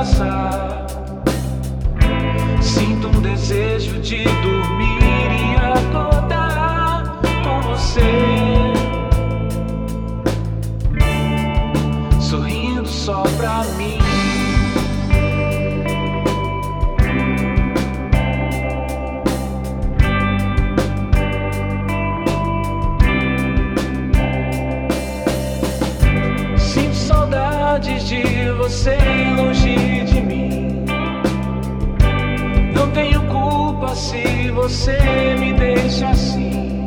abraçar. Sinto um desejo de dormir e acordar com você. Sorrindo só pra mim. Saudades de você longe de mim. Não tenho culpa se você me deixa assim.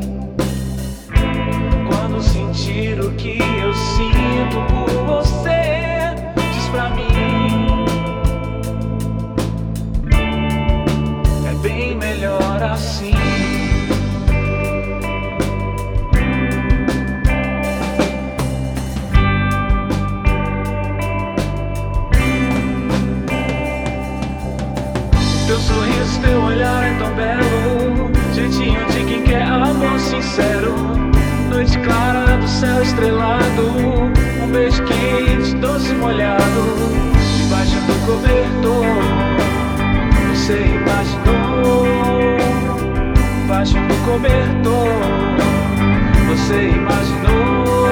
Quando sentir o que eu sinto por você, diz pra mim. É bem melhor assim. Belo. Jeitinho de quem quer amor sincero. Noite clara do céu estrelado. Um beijo quente, doce molhado. Debaixo do cobertor. Você imaginou? Debaixo do cobertor. Você imaginou?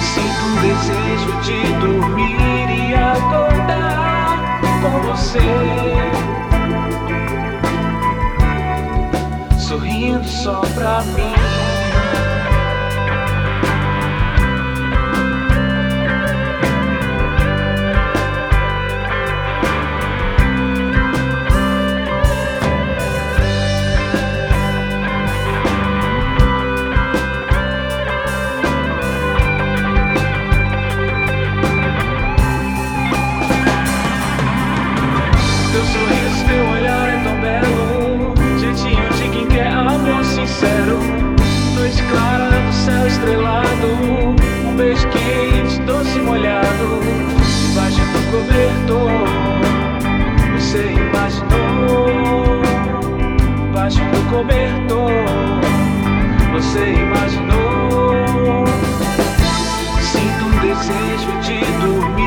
Sinto um desejo de dormir e acordar com você. Sorrindo só pra mim. descobrindo. Você imaginou baixo do cobertor. Você imaginou. Sinto um desejo de dormir.